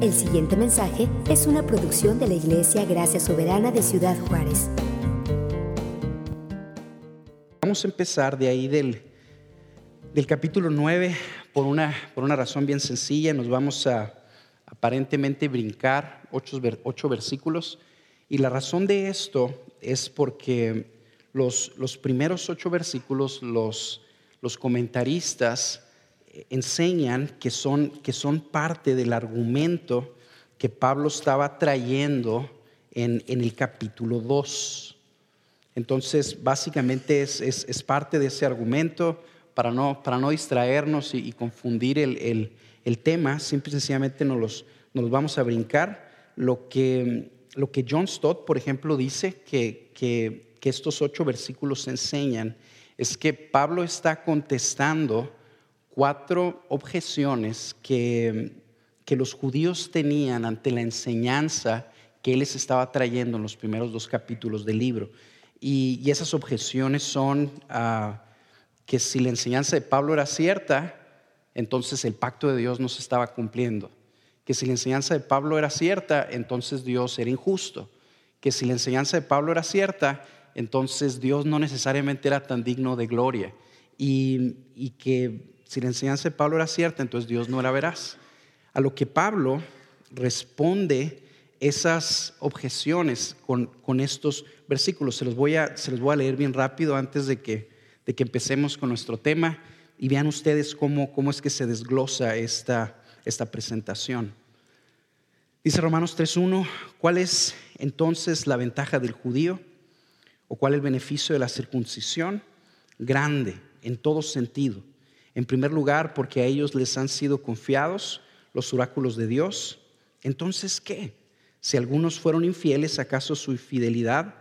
El siguiente mensaje es una producción de la Iglesia Gracia Soberana de Ciudad Juárez. Vamos a empezar de ahí del, del capítulo 9 por una, por una razón bien sencilla. Nos vamos a aparentemente brincar ocho, ocho versículos. Y la razón de esto es porque los, los primeros ocho versículos los, los comentaristas enseñan que son, que son parte del argumento que Pablo estaba trayendo en, en el capítulo 2. Entonces, básicamente es, es, parte de ese argumento para no, para no distraernos y, confundir el, el, tema, simple y sencillamente nos los, nos vamos a brincar. Lo que, lo que John Stott, por ejemplo, dice que, que, que estos ocho versículos enseñan es que Pablo está contestando cuatro objeciones que, que los judíos tenían ante la enseñanza que él les estaba trayendo en los primeros dos capítulos del libro. Y, esas objeciones son ah, que si la enseñanza de Pablo era cierta, entonces el pacto de Dios no se estaba cumpliendo. Que si la enseñanza de Pablo era cierta, entonces Dios era injusto. Que si la enseñanza de Pablo era cierta, entonces Dios no necesariamente era tan digno de gloria. Y, y que si la enseñanza de Pablo era cierta, entonces Dios no era veraz. A lo que Pablo responde esas objeciones con, estos versículos. Se los, voy a, se los voy a leer bien rápido antes de que, de que empecemos con nuestro tema y vean ustedes cómo, cómo es que se desglosa esta, esta presentación. Dice Romanos 3.1, ¿cuál es entonces la ventaja del judío? ¿O cuál el beneficio de la circuncisión? Grande en todo sentido. En primer lugar, porque a ellos les han sido confiados los oráculos de Dios. Entonces, ¿qué? Si algunos fueron infieles, ¿acaso su fidelidad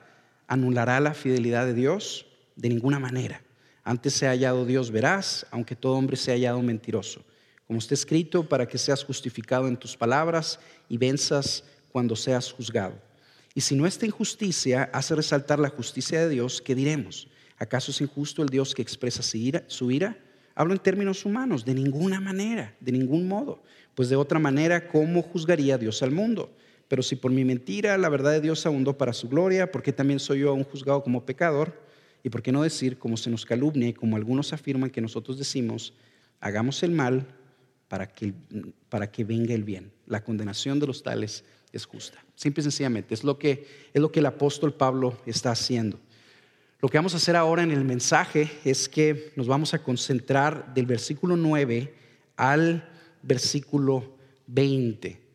anulará la fidelidad de Dios? De ninguna manera. Antes se ha hallado Dios veraz, aunque todo hombre se ha hallado mentiroso. Como está escrito, para que seas justificado en sus palabras y venzas cuando seas juzgado. Y si nuestra injusticia hace resaltar la justicia de Dios, ¿qué diremos? ¿Acaso es injusto el Dios que expresa su ira? Hablo en términos humanos, de ninguna manera, de ningún modo. Pues de otra manera, ¿cómo juzgaría Dios al mundo? Pero si por mi mentira la verdad de Dios abundó para su gloria, ¿por qué también soy yo aún juzgado como pecador? ¿Y por qué no decir, como se nos calumnia y como algunos afirman que nosotros decimos, hagamos el mal para que, para que venga el bien? La condenación de los tales es justa. Simple y sencillamente, es lo que, es lo que el apóstol Pablo está haciendo. Lo que vamos a hacer ahora en el mensaje es que nos vamos a concentrar del versículo 9 al versículo 20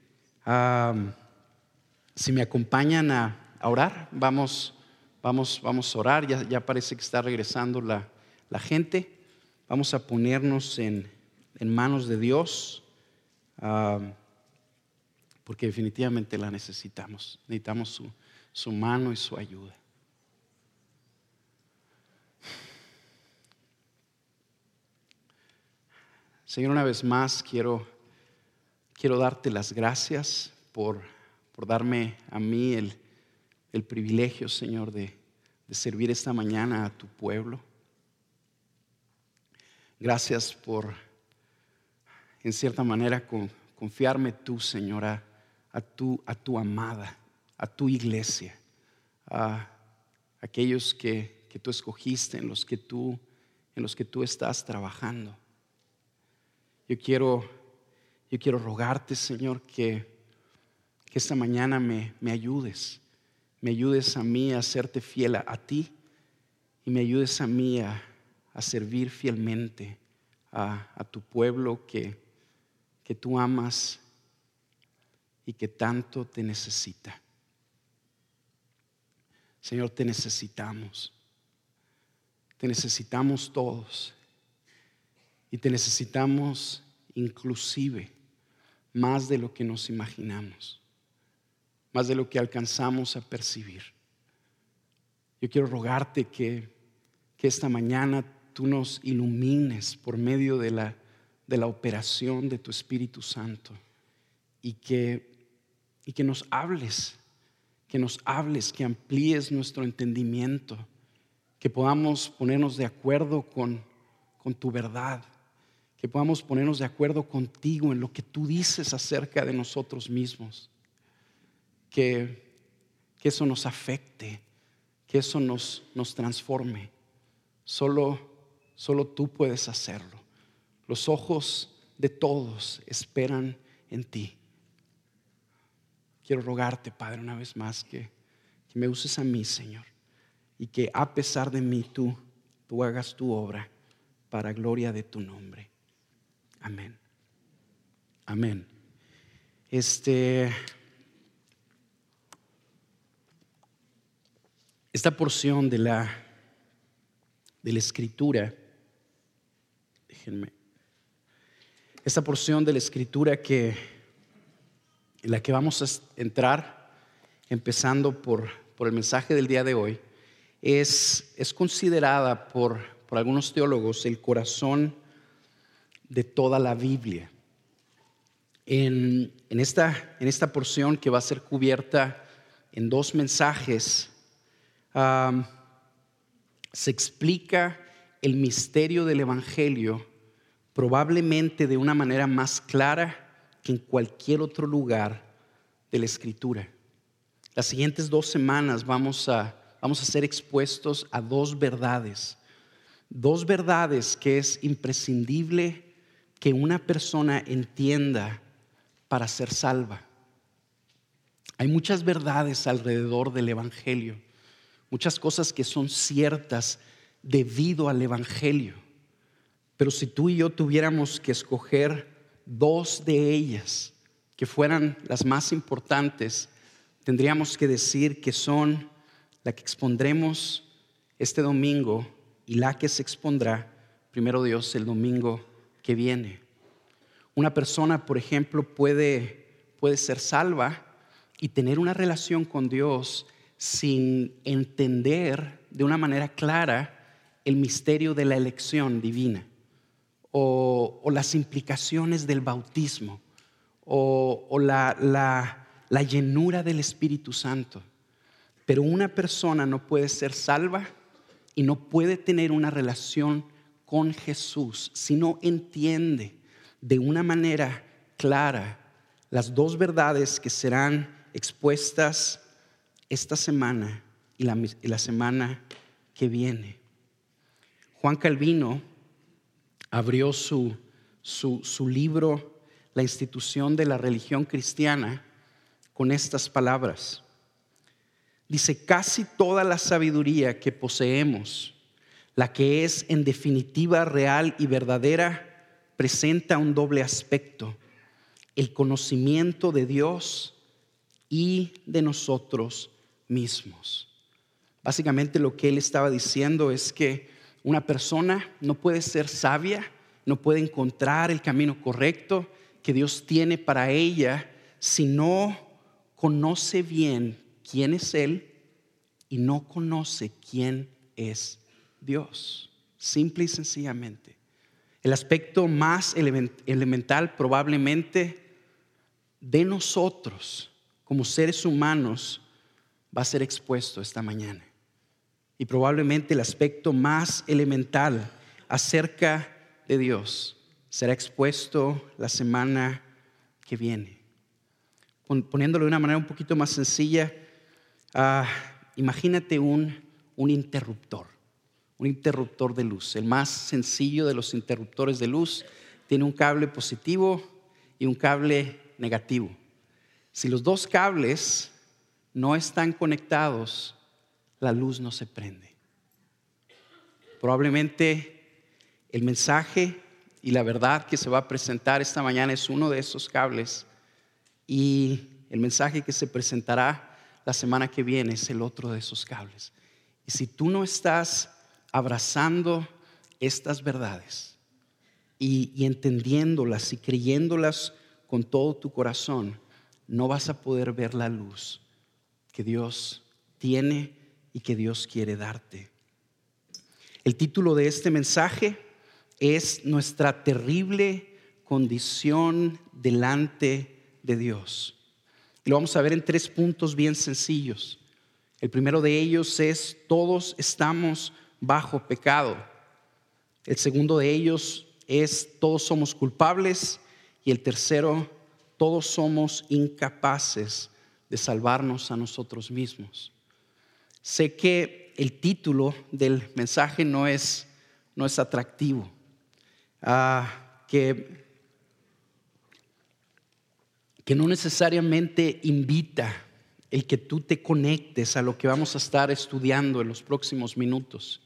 si me acompañan a, orar, vamos, vamos, vamos a orar. Ya, parece que está regresando la, gente. Vamos a ponernos en, manos de Dios, porque definitivamente la necesitamos. Necesitamos su mano y su ayuda. Señor, una vez más quiero, quiero darte las gracias por por darme a mí el, privilegio, Señor, de, servir esta mañana a tu pueblo. Gracias por, en cierta manera, confiarme tú, Señor, a, tu, a tu amada, a tu iglesia, a aquellos que, que tú escogiste, en los que tú, en los que tú estás trabajando. Yo quiero, yo quiero rogarte, Señor, que que esta mañana me, me ayudes, me ayudes a mí a serte fiel a, ti y me ayudes a mí a, servir fielmente a, a, tu pueblo que, que tú amas y que tanto te necesita. Señor, te necesitamos. Te necesitamos todos. Y te necesitamos inclusive más de lo que nos imaginamos más de lo que alcanzamos a percibir. Yo quiero rogarte que, que esta mañana tú nos ilumines por medio de la, de la operación de tu Espíritu Santo y que, y que nos hables, que nos hables, que amplíes nuestro entendimiento, que podamos ponernos de acuerdo con, con tu verdad, que podamos ponernos de acuerdo contigo en lo que tú dices acerca de nosotros mismos, que, que eso nos afecte, que eso nos, nos transforme. Solo, solo tú puedes hacerlo. Los ojos de todos esperan en ti. Quiero rogarte, Padre, una vez más que, que me uses a mí, Señor, y que a pesar de mí tú, tú hagas tu obra para gloria de tu nombre. Amén. Amén. Este, esta porción de la, de la escritura, déjenme, esta porción de la escritura que, en la que vamos a entrar, empezando por, por el mensaje del día de hoy, es, es considerada por, por algunos teólogos el corazón de toda la Biblia. En, esta, en esta, porción que va a ser cubierta en dos mensajes, se explica el misterio del Evangelio probablemente de una manera más clara que en cualquier otro lugar de la Escritura. Las siguientes dos semanas vamos a, vamos a ser expuestos a dos verdades, dos verdades que es imprescindible que una persona entienda para ser salva. Hay muchas verdades alrededor del Evangelio, muchas cosas que son ciertas debido al Evangelio. Pero si tú y yo tuviéramos que escoger dos de ellas que fueran las más importantes, tendríamos que decir que son la que expondremos este domingo y la que se expondrá, primero Dios, el domingo que viene. Una persona, por ejemplo, puede, puede ser salva y tener una relación con Dios sin entender de una manera clara el misterio de la elección divina o, las implicaciones del bautismo o, la, la, la llenura del Espíritu Santo. Pero una persona no puede ser salva y no puede tener una relación con Jesús, si no entiende de una manera clara las dos verdades que serán expuestas esta semana y la, semana que viene. Juan Calvino abrió su, su libro La institución de la religión cristiana con estas palabras. Dice, casi toda la sabiduría que poseemos la que es en definitiva real y verdadera, presenta un doble aspecto, el conocimiento de Dios y de nosotros mismos. Básicamente lo que él estaba diciendo es que una persona no puede ser sabia, no puede encontrar el camino correcto que Dios tiene para ella si no conoce bien quién es Él y no conoce quién es Dios, simple y sencillamente. El aspecto más elemental probablemente de nosotros como seres humanos va a ser expuesto esta mañana. Y probablemente el aspecto más elemental acerca de Dios será expuesto la semana que viene. Poniéndolo de una manera un poquito más sencilla, ah, imagínate un interruptor un interruptor de luz. El más sencillo de los interruptores de luz tiene un cable positivo y un cable negativo. Si los dos cables no están conectados, la luz no se prende. Probablemente el mensaje y la verdad que se va a presentar esta mañana es uno de esos cables y el mensaje que se presentará la semana que viene es el otro de esos cables. Y si tú no estás abrazando estas verdades y, entendiéndolas y creyéndolas con todo tu corazón, no vas a poder ver la luz que Dios tiene y que Dios quiere darte. El título de este mensaje es Nuestra terrible condición delante de Dios. Lo vamos a ver en tres puntos bien sencillos. El primero de ellos es, todos estamos bajo pecado. El segundo de ellos es todos somos culpables y el tercero, todos somos incapaces de salvarnos a nosotros mismos. Sé que el título del mensaje no es, no es atractivo, ah, que, que no necesariamente invita el que tú te conectes a lo que vamos a estar estudiando en los próximos minutos.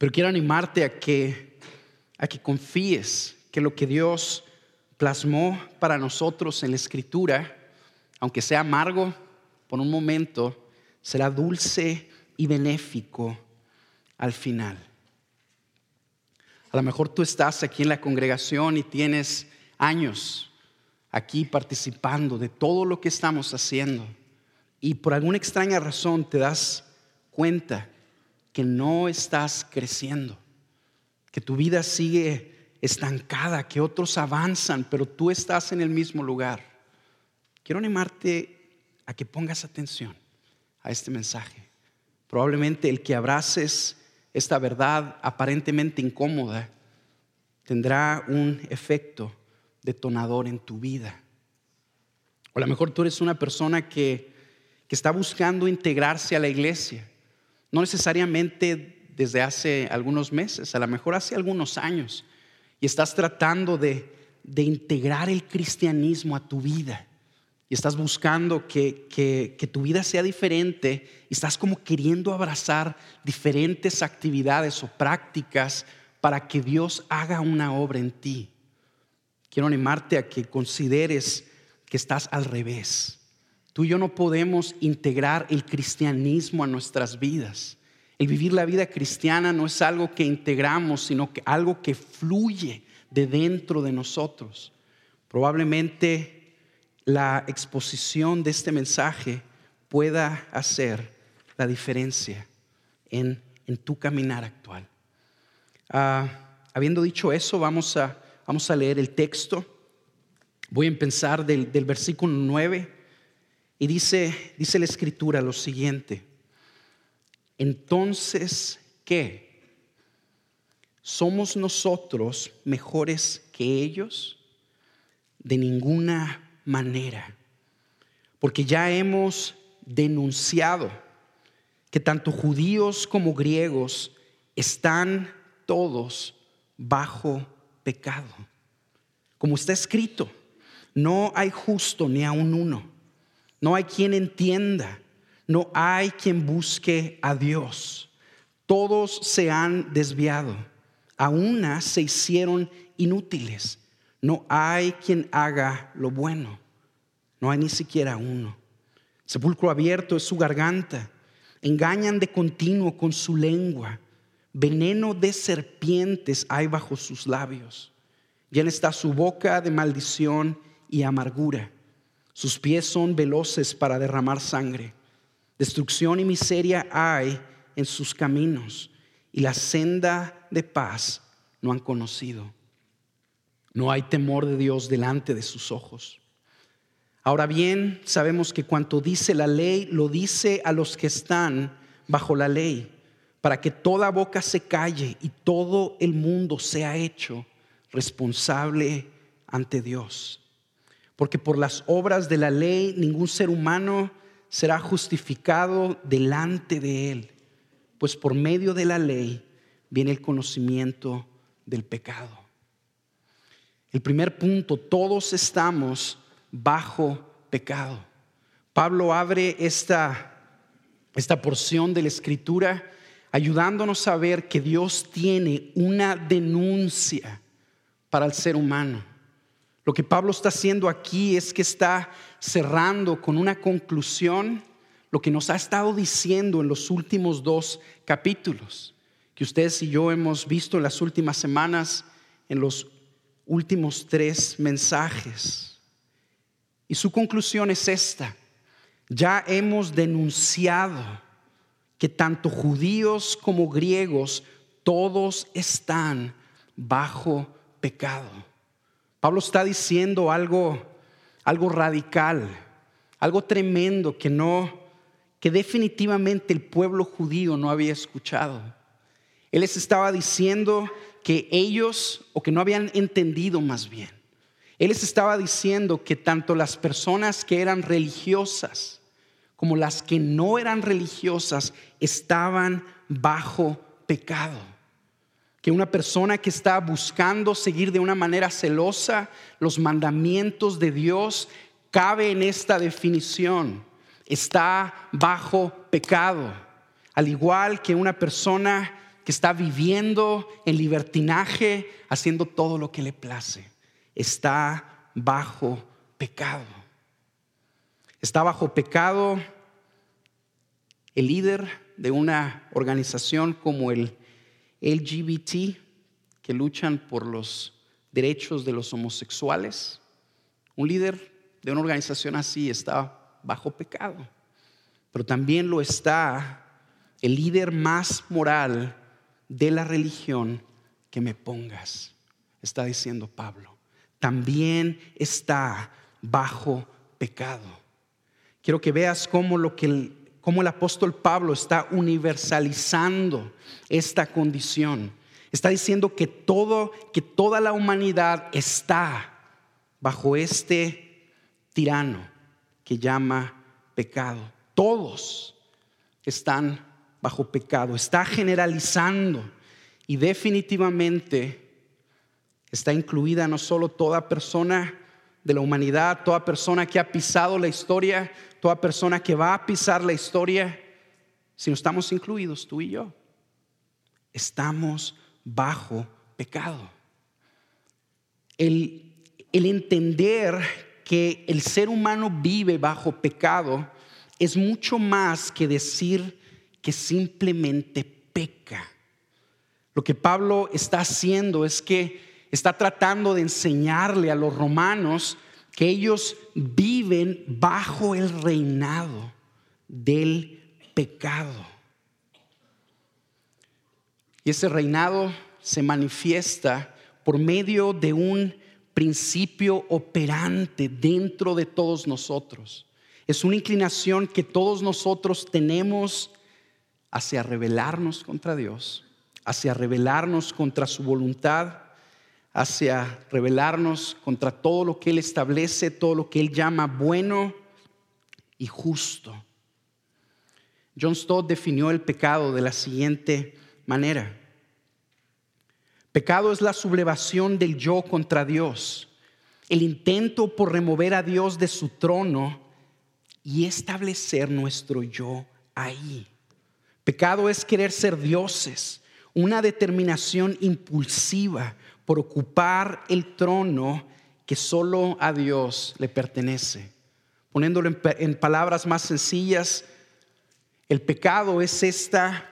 Pero quiero animarte a que, a que confíes que lo que Dios plasmó para nosotros en la escritura, aunque sea amargo por un momento, será dulce y benéfico al final. A lo mejor tú estás aquí en la congregación y tienes años aquí participando de todo lo que estamos haciendo y por alguna extraña razón te das cuenta que no estás creciendo, que tu vida sigue estancada, que otros avanzan, pero tú estás en el mismo lugar. Quiero animarte a que pongas atención a este mensaje. Probablemente el que abraces esta verdad aparentemente incómoda tendrá un efecto detonador en tu vida. O a lo mejor tú eres una persona que, que está buscando integrarse a la iglesia no necesariamente desde hace algunos meses, a lo mejor hace algunos años, y estás tratando de, integrar el cristianismo a tu vida. Y estás buscando que, que, tu vida sea diferente y estás como queriendo abrazar diferentes actividades o prácticas para que Dios haga una obra en ti. Quiero animarte a que consideres que estás al revés Tú y yo no podemos integrar el cristianismo a nuestras vidas. El vivir la vida cristiana no es algo que integramos, sino que algo que fluye de dentro de nosotros. Probablemente la exposición de este mensaje pueda hacer la diferencia en, tu caminar actual. Ah, habiendo dicho eso, vamos a, vamos a leer el texto. Voy a empezar del, del versículo 9 y dice, dice la escritura lo siguiente, entonces, ¿qué? ¿Somos nosotros mejores que ellos? De ninguna manera, porque ya hemos denunciado que tanto judíos como griegos están todos bajo pecado. Como está escrito, no hay justo ni aun uno no hay quien entienda, no hay quien busque a Dios. Todos se han desviado, a una se hicieron inútiles. No hay quien haga lo bueno, no hay ni siquiera uno. Sepulcro abierto es su garganta, engañan de continuo con su lengua, veneno de serpientes hay bajo sus labios. Llena está su boca de maldición y amargura. Sus pies son veloces para derramar sangre. Destrucción y miseria hay en sus caminos y la senda de paz no han conocido. No hay temor de Dios delante de sus ojos. Ahora bien, sabemos que cuanto dice la ley, lo dice a los que están bajo la ley, para que toda boca se calle y todo el mundo sea hecho responsable ante Dios porque por las obras de la ley ningún ser humano será justificado delante de él, pues por medio de la ley viene el conocimiento del pecado. El primer punto, todos estamos bajo pecado. Pablo abre esta, esta porción de la escritura ayudándonos a ver que Dios tiene una denuncia para el ser humano. Lo que Pablo está haciendo aquí es que está cerrando con una conclusión lo que nos ha estado diciendo en los últimos dos capítulos, que ustedes y yo hemos visto en las últimas semanas, en los últimos tres mensajes. Y su conclusión es esta. Ya hemos denunciado que tanto judíos como griegos, todos están bajo pecado. Pablo está diciendo algo, algo radical, algo tremendo que no, que definitivamente el pueblo judío no había escuchado. Él les estaba diciendo que ellos, o que no habían entendido más bien, Él les estaba diciendo que tanto las personas que eran religiosas como las que no eran religiosas estaban bajo pecado. Que una persona que está buscando seguir de una manera celosa los mandamientos de Dios cabe en esta definición. Está bajo pecado. Al igual que una persona que está viviendo en libertinaje, haciendo todo lo que le place. Está bajo pecado. Está bajo pecado el líder de una organización como el LGBT, que luchan por los derechos de los homosexuales. Un líder de una organización así está bajo pecado, pero también lo está el líder más moral de la religión que me pongas, está diciendo Pablo. También está bajo pecado. Quiero que veas cómo lo que el, cómo el apóstol Pablo está universalizando esta condición. Está diciendo que todo que toda la humanidad está bajo este tirano que llama pecado. Todos están bajo pecado, está generalizando y definitivamente está incluida no solo toda persona de la humanidad, toda persona que ha pisado la historia, toda persona que va a pisar la historia, sino estamos incluidos tú y yo. Estamos bajo pecado. El, el entender que el ser humano vive bajo pecado es mucho más que decir que simplemente peca. Lo que Pablo está haciendo es que está tratando de enseñarle a los romanos que ellos viven bajo el reinado del pecado. Y ese reinado se manifiesta por medio de un principio operante dentro de todos nosotros. Es una inclinación que todos nosotros tenemos hacia rebelarnos contra Dios, hacia rebelarnos contra su voluntad, hacia rebelarnos contra todo lo que Él establece, todo lo que Él llama bueno y justo. John Stott definió el pecado de la siguiente manera. Pecado es la sublevación del yo contra Dios, el intento por remover a Dios de su trono y establecer nuestro yo ahí. Pecado es querer ser dioses, una determinación impulsiva por ocupar el trono que solo a Dios le pertenece. Poniéndolo en, palabras más sencillas, el pecado es esta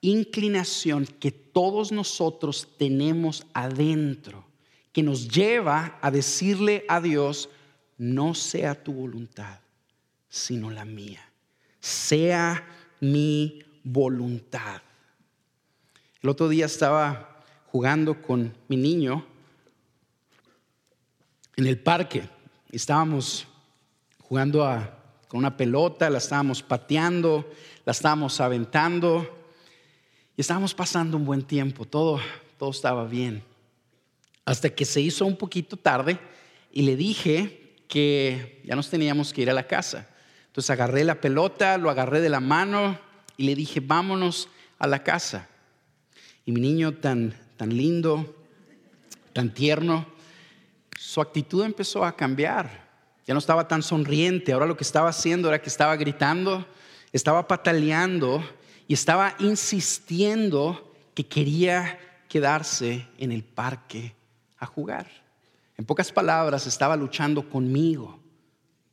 inclinación que todos nosotros tenemos adentro, que nos lleva a decirle a Dios, no sea tu voluntad, sino la mía. Sea mi voluntad. El otro día estaba jugando con mi niño en el parque. Estábamos jugando con una pelota, la estábamos pateando, la estábamos aventando y estábamos pasando un buen tiempo. Todo, todo estaba bien. Hasta que se hizo un poquito tarde y le dije que ya nos teníamos que ir a la casa. Entonces agarré la pelota, lo agarré de la mano y le dije, vámonos a la casa. Y mi niño tan, tan lindo, tan tierno, su actitud empezó a cambiar. Ya no estaba tan sonriente, ahora lo que estaba haciendo era que estaba gritando, estaba pataleando y estaba insistiendo que quería quedarse en el parque a jugar. En pocas palabras, estaba luchando conmigo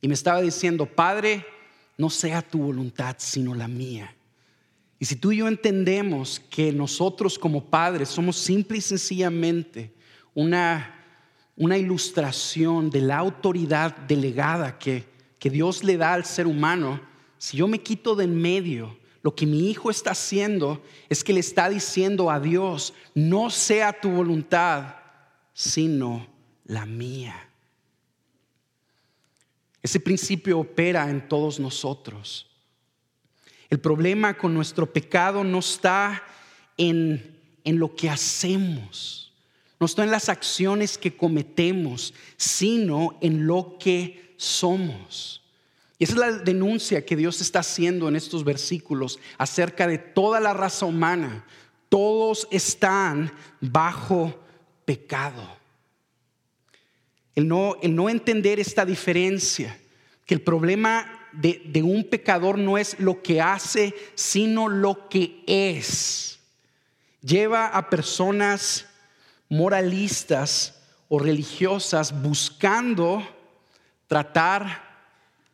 y me estaba diciendo, Padre, no sea tu voluntad, sino la mía. Y si tú y yo entendemos que nosotros como padres somos simple y sencillamente una, una ilustración de la autoridad delegada que, que Dios le da al ser humano, si yo me quito de en medio, lo que mi hijo está haciendo es que le está diciendo a Dios, no sea tu voluntad, sino la mía. Ese principio opera en todos nosotros. El problema con nuestro pecado no está en en lo que hacemos, no está en las acciones que cometemos, sino en lo que somos. Y esa es la denuncia que Dios está haciendo en estos versículos acerca de toda la raza humana. Todos están bajo pecado. El no, el no entender esta diferencia, que el problema de, un pecador no es lo que hace, sino lo que es. Lleva a personas moralistas o religiosas buscando tratar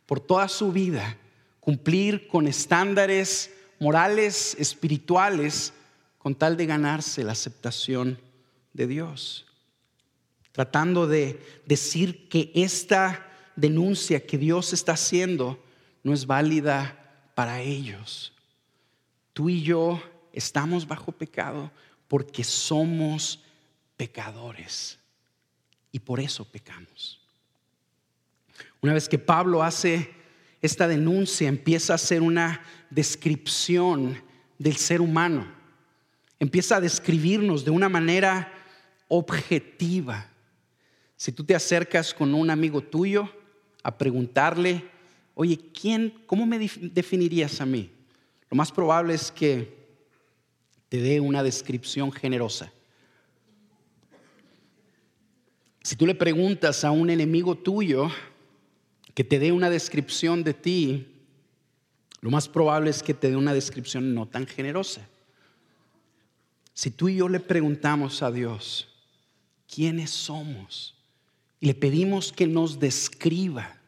por toda su vida cumplir con estándares morales, espirituales, con tal de ganarse la aceptación de Dios. Tratando de decir que esta denuncia que Dios está haciendo no es válida para ellos. Tú y yo estamos bajo pecado porque somos pecadores y por eso pecamos. Una vez que Pablo hace esta denuncia, empieza a hacer una descripción del ser humano. Empieza a describirnos de una manera objetiva. Si tú te acercas con un amigo tuyo a preguntarle, oye, ¿quién, cómo me definirías a mí? Lo más probable es que te dé una descripción generosa. Si tú le preguntas a un enemigo tuyo, que te dé una descripción de ti, lo más probable es que te dé una descripción no tan generosa. Si tú y yo le preguntamos a Dios quiénes somos y le pedimos que nos describa,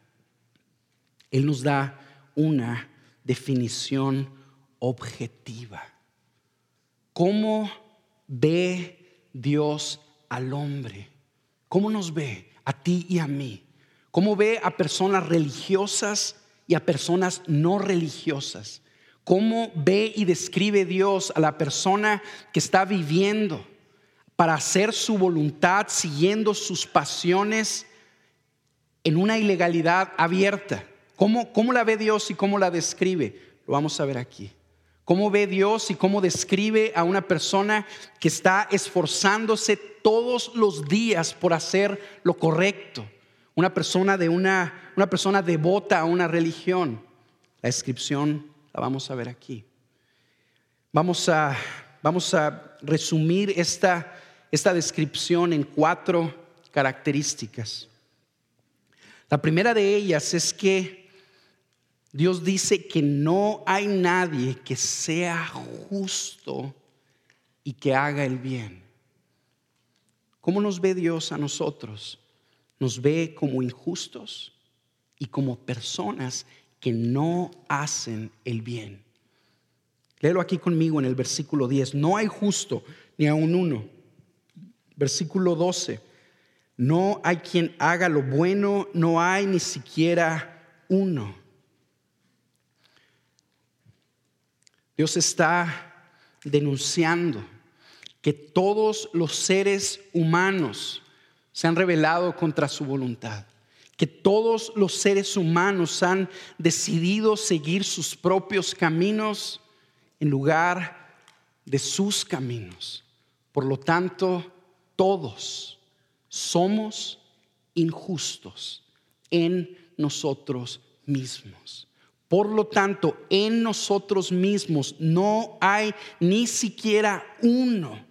Él nos da una definición objetiva. ¿Cómo ve Dios al hombre? ¿Cómo nos ve a ti y a mí? cómo ve a personas religiosas y a personas no religiosas. Cómo ve y describe Dios a la persona que está viviendo para hacer su voluntad, siguiendo sus pasiones en una ilegalidad abierta. ¿Cómo, ¿Cómo la ve Dios y cómo la describe? Lo vamos a ver aquí. ¿Cómo ve Dios y cómo describe a una persona que está esforzándose todos los días por hacer lo correcto? una persona de una, una persona devota a una religión. La descripción la vamos a ver aquí. Vamos a, vamos a resumir esta, esta descripción en cuatro características. La primera de ellas es que Dios dice que no hay nadie que sea justo y que haga el bien. ¿Cómo nos ve Dios a nosotros? nos ve como injustos y como personas que no hacen el bien. Léelo aquí conmigo en el versículo 10. No hay justo ni aun uno. Versículo 12. No hay quien haga lo bueno, no hay ni siquiera uno. Dios está denunciando que todos los seres humanos se han rebelado contra su voluntad, que todos los seres humanos han decidido seguir sus propios caminos en lugar de sus caminos. Por lo tanto, todos somos injustos en nosotros mismos. Por lo tanto, en nosotros mismos no hay ni siquiera uno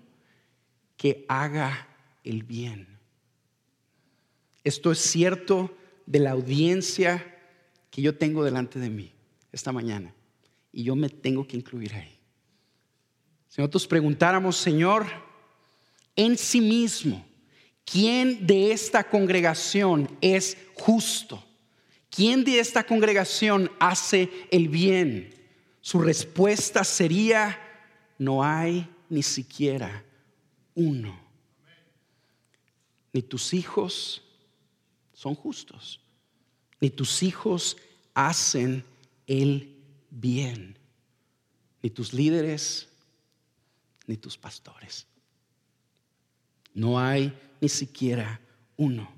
que haga el bien. Esto es cierto de la audiencia que yo tengo delante de mí esta mañana. Y yo me tengo que incluir ahí. Si nosotros preguntáramos, Señor, en sí mismo, ¿quién de esta congregación es justo? ¿Quién de esta congregación hace el bien? Su respuesta sería, no hay ni siquiera uno. Ni tus hijos, son justos, ni tus hijos hacen el bien, ni tus líderes, ni tus pastores. No hay ni siquiera uno.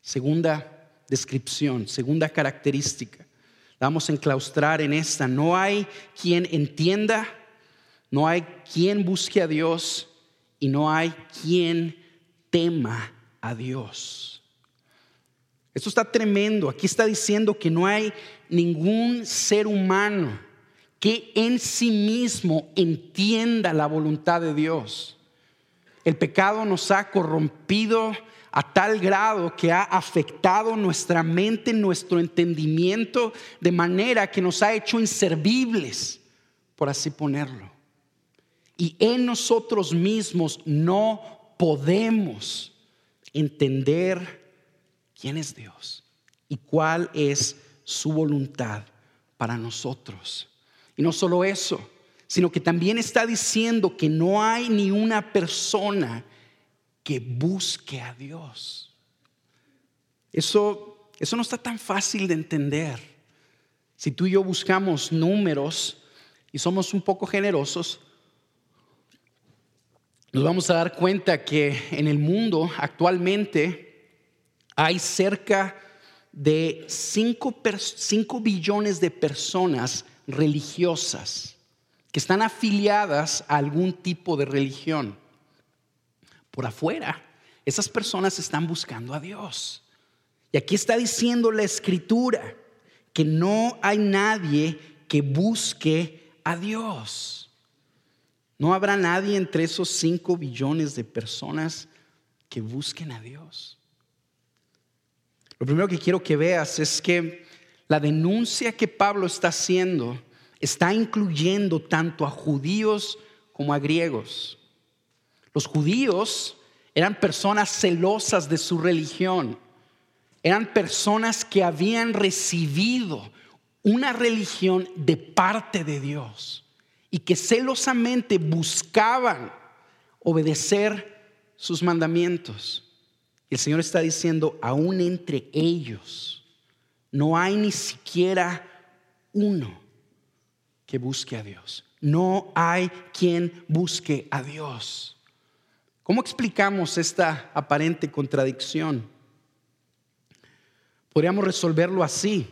Segunda descripción, segunda característica. Vamos a enclaustrar en esta. No hay quien entienda, no hay quien busque a Dios y no hay quien tema a Dios. Esto está tremendo. Aquí está diciendo que no hay ningún ser humano que en sí mismo entienda la voluntad de Dios. El pecado nos ha corrompido a tal grado que ha afectado nuestra mente, nuestro entendimiento, de manera que nos ha hecho inservibles, por así ponerlo. Y en nosotros mismos no podemos entender quién es Dios y cuál es su voluntad para nosotros. Y no solo eso, sino que también está diciendo que no hay ni una persona que busque a Dios. Eso, eso no está tan fácil de entender. Si tú y yo buscamos números y somos un poco generosos, nos vamos a dar cuenta que en el mundo actualmente hay cerca de 5 billones de personas religiosas que están afiliadas a algún tipo de religión. Por afuera, esas personas están buscando a Dios. Y aquí está diciendo la escritura que no hay nadie que busque a Dios. No habrá nadie entre esos 5 billones de personas que busquen a Dios. Lo primero que quiero que veas es que la denuncia que Pablo está haciendo está incluyendo tanto a judíos como a griegos. Los judíos eran personas celosas de su religión, eran personas que habían recibido una religión de parte de Dios y que celosamente buscaban obedecer sus mandamientos. El Señor está diciendo, aún entre ellos no hay ni siquiera uno que busque a Dios. No hay quien busque a Dios. ¿Cómo explicamos esta aparente contradicción? Podríamos resolverlo así.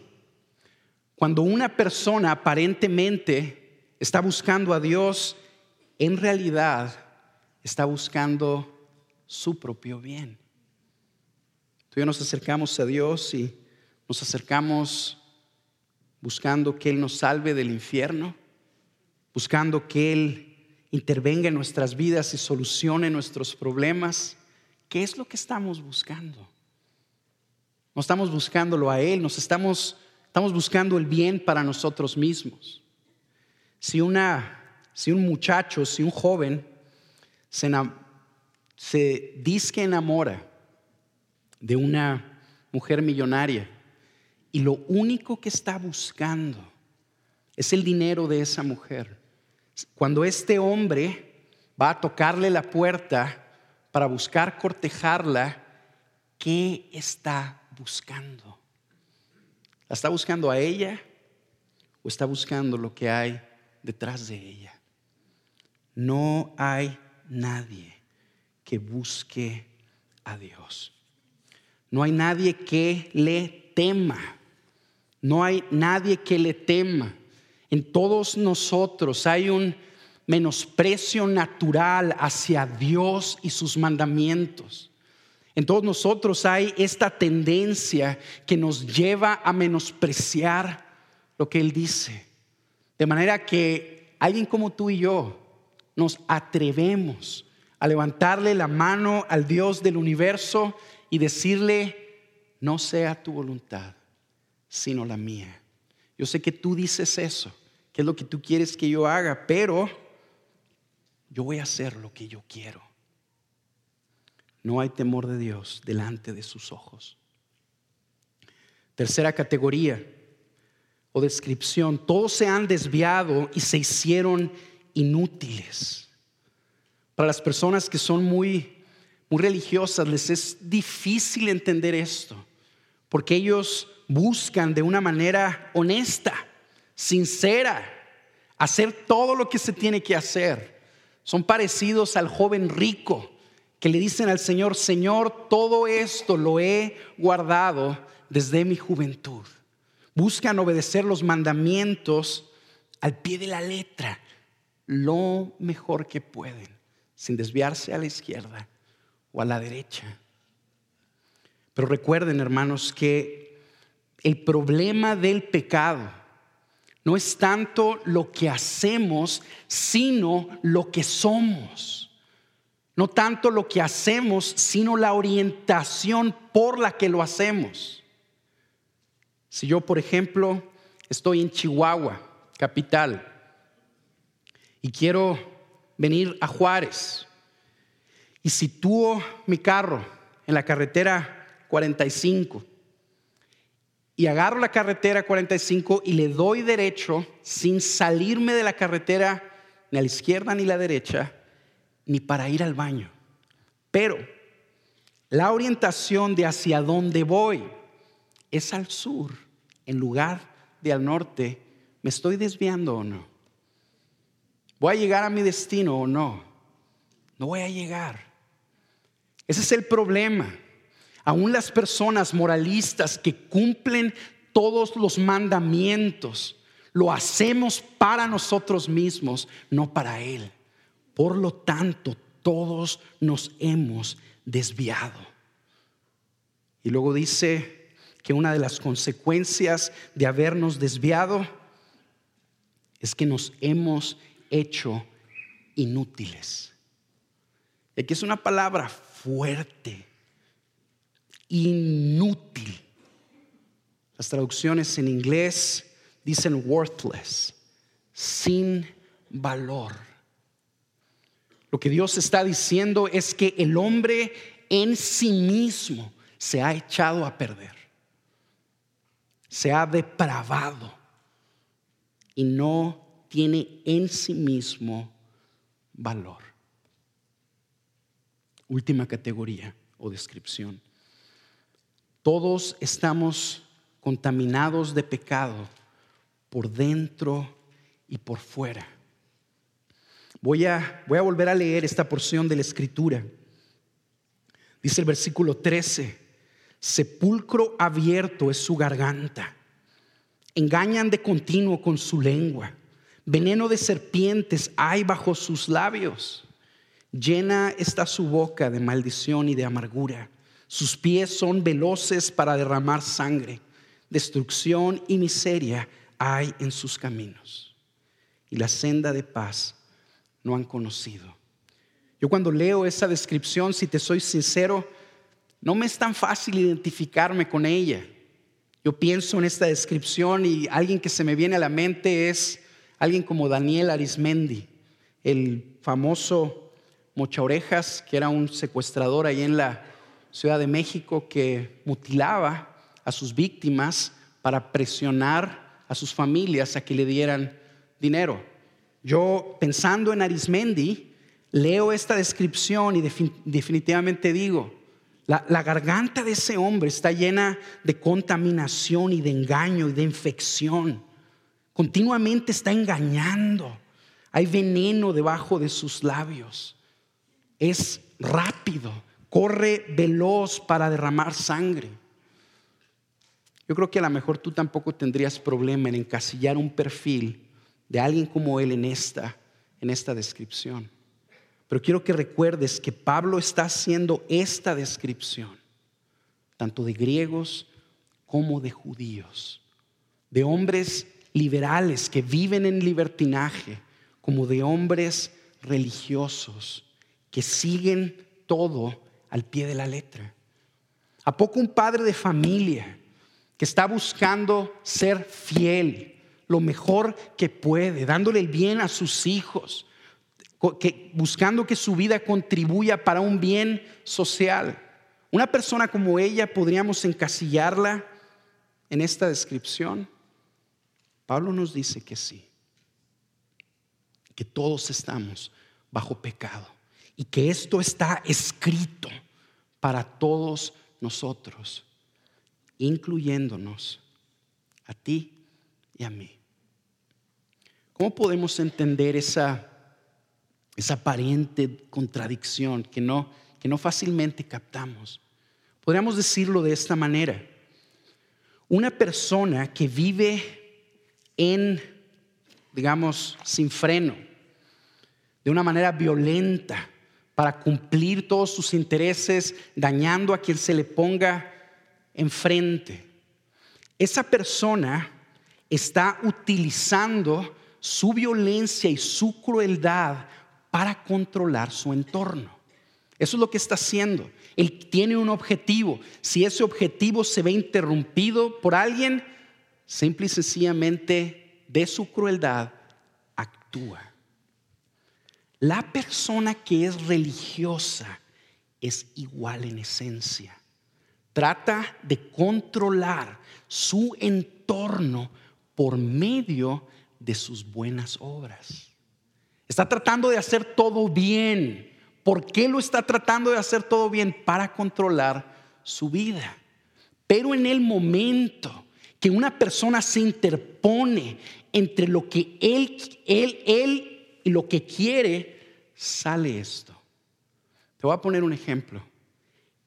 Cuando una persona aparentemente está buscando a Dios, en realidad está buscando su propio bien. Tú y yo nos acercamos a Dios y nos acercamos buscando que Él nos salve del infierno, buscando que Él intervenga en nuestras vidas y solucione nuestros problemas. ¿Qué es lo que estamos buscando? No estamos buscándolo a Él, nos estamos, estamos buscando el bien para nosotros mismos. Si, una, si un muchacho, si un joven se, se dice que enamora de una mujer millonaria y lo único que está buscando es el dinero de esa mujer. Cuando este hombre va a tocarle la puerta para buscar cortejarla, ¿qué está buscando? ¿La está buscando a ella o está buscando lo que hay detrás de ella? No hay nadie que busque a Dios. No hay nadie que le tema. No hay nadie que le tema. En todos nosotros hay un menosprecio natural hacia Dios y sus mandamientos. En todos nosotros hay esta tendencia que nos lleva a menospreciar lo que Él dice. De manera que alguien como tú y yo nos atrevemos a levantarle la mano al Dios del universo y decirle, no sea tu voluntad, sino la mía. Yo sé que tú dices eso, que es lo que tú quieres que yo haga, pero yo voy a hacer lo que yo quiero. No hay temor de Dios delante de sus ojos. Tercera categoría o descripción, todos se han desviado y se hicieron inútiles. Para las personas que son muy muy religiosas les es difícil entender esto, porque ellos buscan de una manera honesta, sincera, hacer todo lo que se tiene que hacer. Son parecidos al joven rico que le dicen al Señor, Señor, todo esto lo he guardado desde mi juventud. Buscan obedecer los mandamientos al pie de la letra, lo mejor que pueden, sin desviarse a la izquierda o a la derecha. Pero recuerden, hermanos, que el problema del pecado no es tanto lo que hacemos, sino lo que somos. No tanto lo que hacemos, sino la orientación por la que lo hacemos. Si yo, por ejemplo, estoy en Chihuahua, capital, y quiero venir a Juárez, y sitúo mi carro en la carretera 45, y agarro la carretera 45 y le doy derecho sin salirme de la carretera ni a la izquierda ni a la derecha, ni para ir al baño. Pero la orientación de hacia dónde voy es al sur en lugar de al norte. ¿Me estoy desviando o no? ¿Voy a llegar a mi destino o no? No voy a llegar. Ese es el problema. Aún las personas moralistas que cumplen todos los mandamientos, lo hacemos para nosotros mismos, no para Él. Por lo tanto, todos nos hemos desviado. Y luego dice que una de las consecuencias de habernos desviado es que nos hemos hecho inútiles. Y aquí es una palabra fuerte, inútil. Las traducciones en inglés dicen worthless, sin valor. Lo que Dios está diciendo es que el hombre en sí mismo se ha echado a perder, se ha depravado y no tiene en sí mismo valor. Última categoría o descripción. Todos estamos contaminados de pecado por dentro y por fuera. Voy a, volver a leer esta porción de la escritura. Dice el versículo 13, sepulcro abierto es su garganta. Engañan de continuo con su lengua. Veneno de serpientes hay bajo sus labios. Llena está su boca de maldición y de amargura. Sus pies son veloces para derramar sangre. Destrucción y miseria hay en sus caminos. Y la senda de paz no han conocido. Yo cuando leo esa descripción, si te soy sincero, no me es tan fácil identificarme con ella. Yo pienso en esta descripción y alguien que se me viene a la mente es alguien como Daniel Arismendi, el famoso mocha orejas, que era un secuestrador ahí en la Ciudad de México que mutilaba a sus víctimas para presionar a sus familias a que le dieran dinero. Yo pensando en Arismendi, leo esta descripción y definitivamente digo, la, la, garganta de ese hombre está llena de contaminación y de engaño y de infección. Continuamente está engañando. Hay veneno debajo de sus labios. Es rápido, corre veloz para derramar sangre. Yo creo que a lo mejor tú tampoco tendrías problema en encasillar un perfil de alguien como él en esta, en esta descripción. Pero quiero que recuerdes que Pablo está haciendo esta descripción, tanto de griegos como de judíos, de hombres liberales que viven en libertinaje, como de hombres religiosos que siguen todo al pie de la letra. ¿A poco un padre de familia que está buscando ser fiel, lo mejor que puede, dándole el bien a sus hijos, buscando que su vida contribuya para un bien social. Una persona como ella podríamos encasillarla en esta descripción. Pablo nos dice que sí, que todos estamos bajo pecado y que esto está escrito para todos nosotros, incluyéndonos a ti y a mí. ¿Cómo podemos entender esa, esa aparente contradicción que no, que no fácilmente captamos? Podríamos decirlo de esta manera. Una persona que vive en, digamos, sin freno, de una manera violenta para cumplir todos sus intereses, dañando a quien se le ponga enfrente. Esa persona está utilizando su violencia y su crueldad para controlar su entorno. Eso es lo que está haciendo. Él tiene un objetivo. Si ese objetivo se ve interrumpido por alguien, simple y sencillamente de su crueldad actúa. La persona que es religiosa es igual en esencia. Trata de controlar su entorno por medio de sus buenas obras. Está tratando de hacer todo bien. ¿Por qué lo está tratando de hacer todo bien? Para controlar su vida. Pero en el momento que una persona se interpone entre lo que él, él, él lo que quiere, sale esto. Te voy a poner un ejemplo.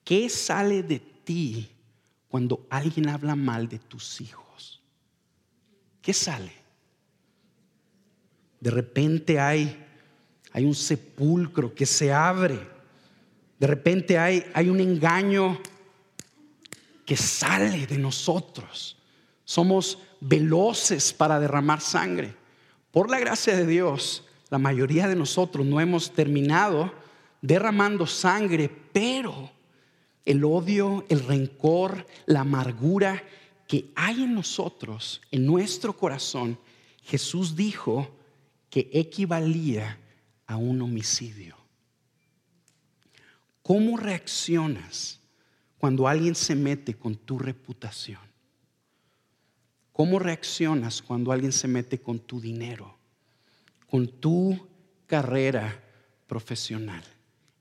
¿Qué sale de ti cuando alguien habla mal de tus hijos? ¿Qué sale? De repente hay, hay un sepulcro que se abre. De repente hay, hay un engaño que sale de nosotros. Somos veloces para derramar sangre. Por la gracia de Dios, la mayoría de nosotros no hemos terminado derramando sangre, pero el odio, el rencor, la amargura que hay en nosotros, en nuestro corazón, Jesús dijo que equivalía a un homicidio. ¿Cómo reaccionas cuando alguien se mete con tu reputación? ¿Cómo reaccionas cuando alguien se mete con tu dinero, con tu carrera profesional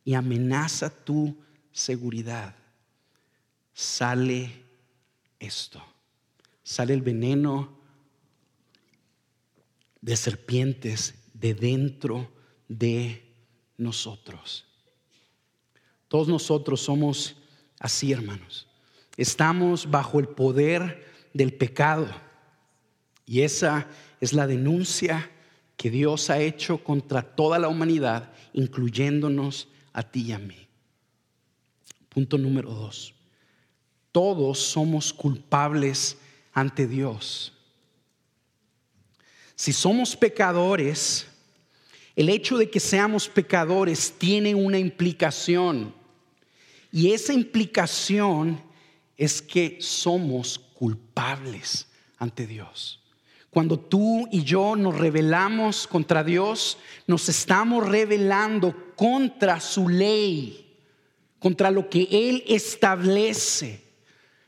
y amenaza tu seguridad? Sale esto, sale el veneno de serpientes de dentro de nosotros. Todos nosotros somos así, hermanos. Estamos bajo el poder del pecado. Y esa es la denuncia que Dios ha hecho contra toda la humanidad, incluyéndonos a ti y a mí. Punto número dos. Todos somos culpables ante Dios. Si somos pecadores, el hecho de que seamos pecadores tiene una implicación. Y esa implicación es que somos culpables ante Dios. Cuando tú y yo nos rebelamos contra Dios, nos estamos rebelando contra su ley, contra lo que Él establece.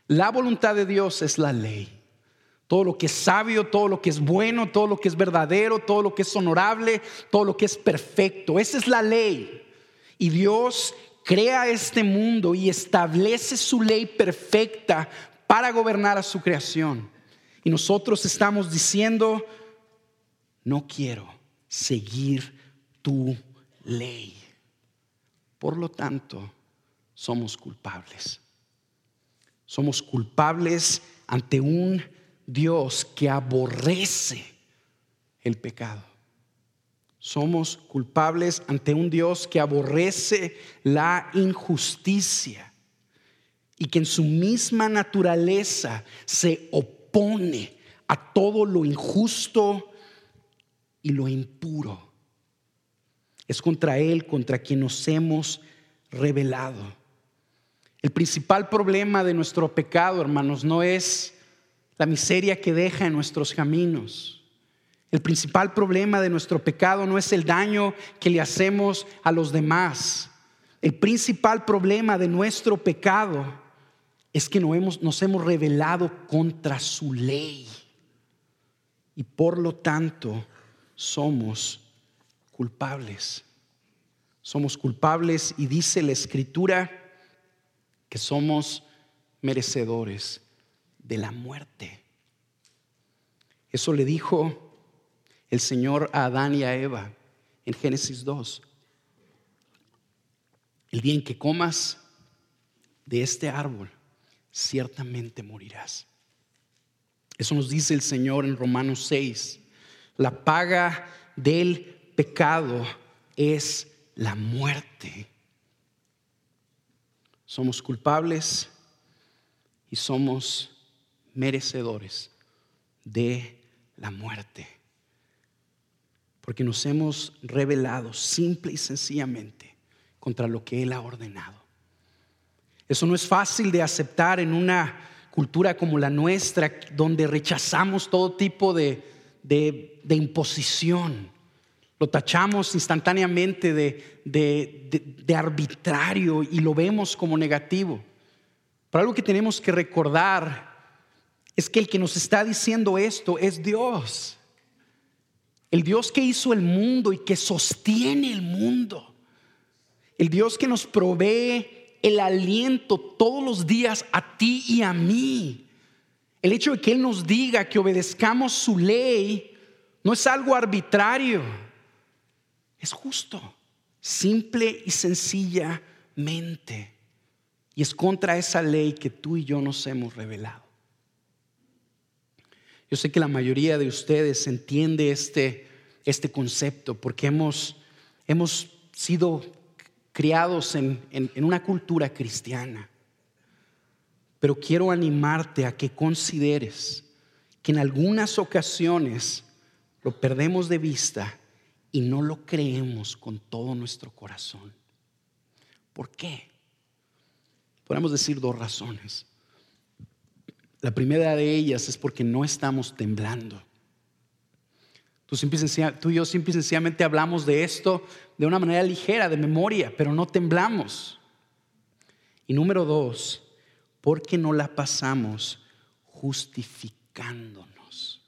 La voluntad de Dios es la ley. Todo lo que es sabio, todo lo que es bueno, todo lo que es verdadero, todo lo que es honorable, todo lo que es perfecto. Esa es la ley. Y Dios crea este mundo y establece su ley perfecta para gobernar a su creación. Nosotros estamos diciendo, no quiero seguir tu ley. Por lo tanto, somos culpables. Somos culpables ante un Dios que aborrece el pecado. Somos culpables ante un Dios que aborrece la injusticia y que en su misma naturaleza se opone a todo lo injusto y lo impuro. Es contra Él contra quien nos hemos rebelado. El principal problema de nuestro pecado, hermanos, no es la miseria que deja en nuestros caminos. El principal problema de nuestro pecado no es el daño que le hacemos a los demás. El principal problema de nuestro pecado es que nos hemos, nos hemos rebelado contra su ley. Y por lo tanto somos culpables. Somos culpables y dice la escritura que somos merecedores de la muerte. Eso le dijo el Señor a Adán y a Eva en Génesis 2. El día en que comas de este árbol, ciertamente morirás. Eso nos dice el Señor en Romanos 6. La paga del pecado es la muerte. Somos culpables y somos merecedores de la muerte. Porque nos hemos rebelado simple y sencillamente contra lo que Él ha ordenado. Eso no es fácil de aceptar en una cultura como la nuestra, donde rechazamos todo tipo de, de, imposición. Lo tachamos instantáneamente de, de, arbitrario y lo vemos como negativo. Pero algo que tenemos que recordar es que el que nos está diciendo esto es Dios. El Dios que hizo el mundo y que sostiene el mundo. El Dios que nos provee el aliento todos los días a ti y a mí. El hecho de que Él nos diga que obedezcamos su ley no es algo arbitrario, es justo, simple y sencillamente. Y es contra esa ley que tú y yo nos hemos revelado. Yo sé que la mayoría de ustedes entiende este, este concepto porque hemos, hemos sido criados en, una cultura cristiana. Pero quiero animarte a que consideres que en algunas ocasiones lo perdemos de vista y no lo creemos con todo nuestro corazón. ¿Por qué? Podemos decir dos razones. La primera de ellas es porque no estamos temblando. Tú, y yo simple y sencillamente hablamos de esto de una manera ligera, de memoria, pero no temblamos. Y número dos, porque no la pasamos justificándonos.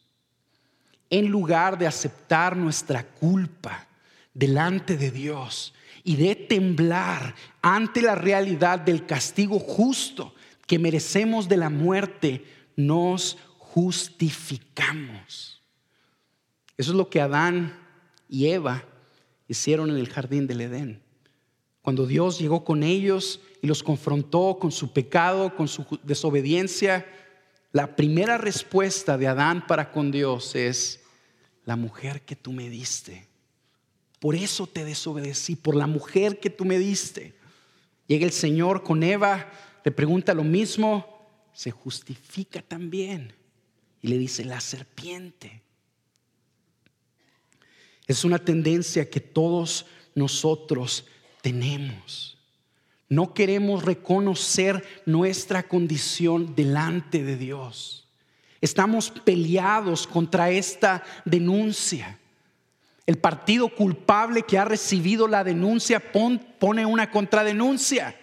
En lugar de aceptar nuestra culpa delante de Dios y de temblar ante la realidad del castigo justo que merecemos de la muerte, nos justificamos. Eso es lo que Adán y Eva hicieron en el jardín del Edén. Cuando Dios llegó con ellos y los confrontó con su pecado, con su desobediencia, la primera respuesta de Adán para con Dios es, la mujer que tú me diste. Por eso te desobedecí, por la mujer que tú me diste. Llega el Señor con Eva, le pregunta lo mismo, se justifica también. Y le dice, la serpiente. Es una tendencia que todos nosotros tenemos. No queremos reconocer nuestra condición delante de Dios. Estamos peleados contra esta denuncia. El partido culpable que ha recibido la denuncia pone una contradenuncia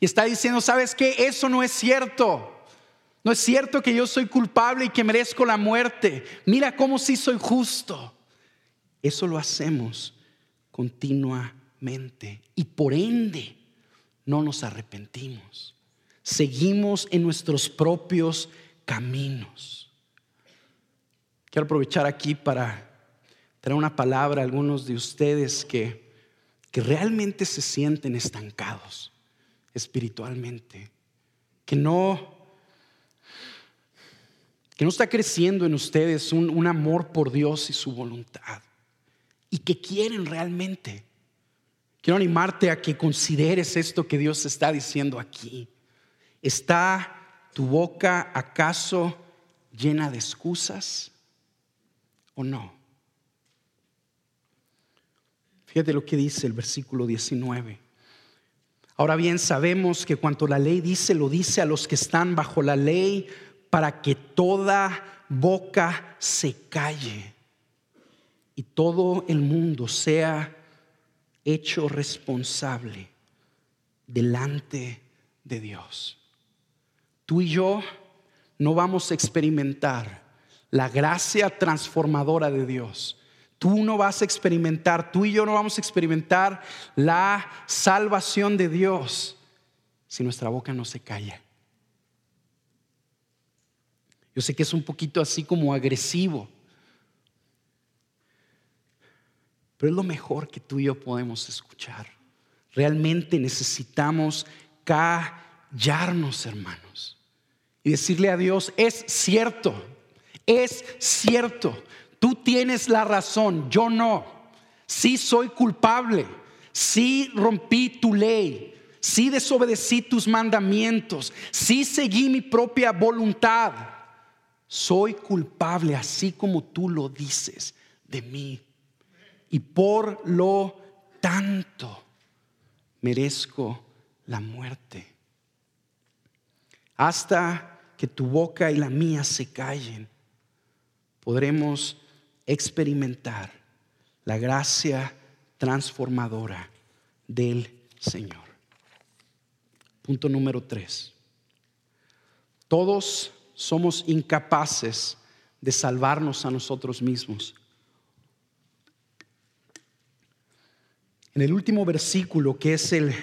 y está diciendo, ¿sabes qué? Eso no es cierto. No es cierto que yo soy culpable y que merezco la muerte. Mira cómo sí soy justo. Eso lo hacemos continuamente y por ende no nos arrepentimos. Seguimos en nuestros propios caminos. Quiero aprovechar aquí para traer una palabra a algunos de ustedes que, que realmente se sienten estancados espiritualmente, que no que no está creciendo en ustedes un, un amor por Dios y su voluntad y que quieren realmente. Quiero animarte a que consideres esto que Dios está diciendo aquí. ¿Está tu boca acaso llena de excusas o no? Fíjate lo que dice el versículo 19. Ahora bien, sabemos que cuanto la ley dice, lo dice a los que están bajo la ley para que toda boca se calle y todo el mundo sea hecho responsable delante de Dios. Tú y yo no vamos a experimentar la gracia transformadora de Dios. Tú no vas a experimentar, tú y yo no vamos a experimentar la salvación de Dios si nuestra boca no se calla. Yo sé que es un poquito así como agresivo, Pero es lo mejor que tú y yo podemos escuchar. Realmente necesitamos callarnos, hermanos, y decirle a Dios, es cierto, es cierto, tú tienes la razón, yo no. Sí soy culpable. Sí rompí tu ley. Sí desobedecí tus mandamientos. Sí seguí mi propia voluntad. Soy culpable así como tú lo dices de mí. Y por lo tanto merezco la muerte. Hasta que tu boca y la mía se callen, podremos experimentar la gracia transformadora del Señor. Punto número tres. Todos somos incapaces de salvarnos a nosotros mismos. En el último versículo, que es el,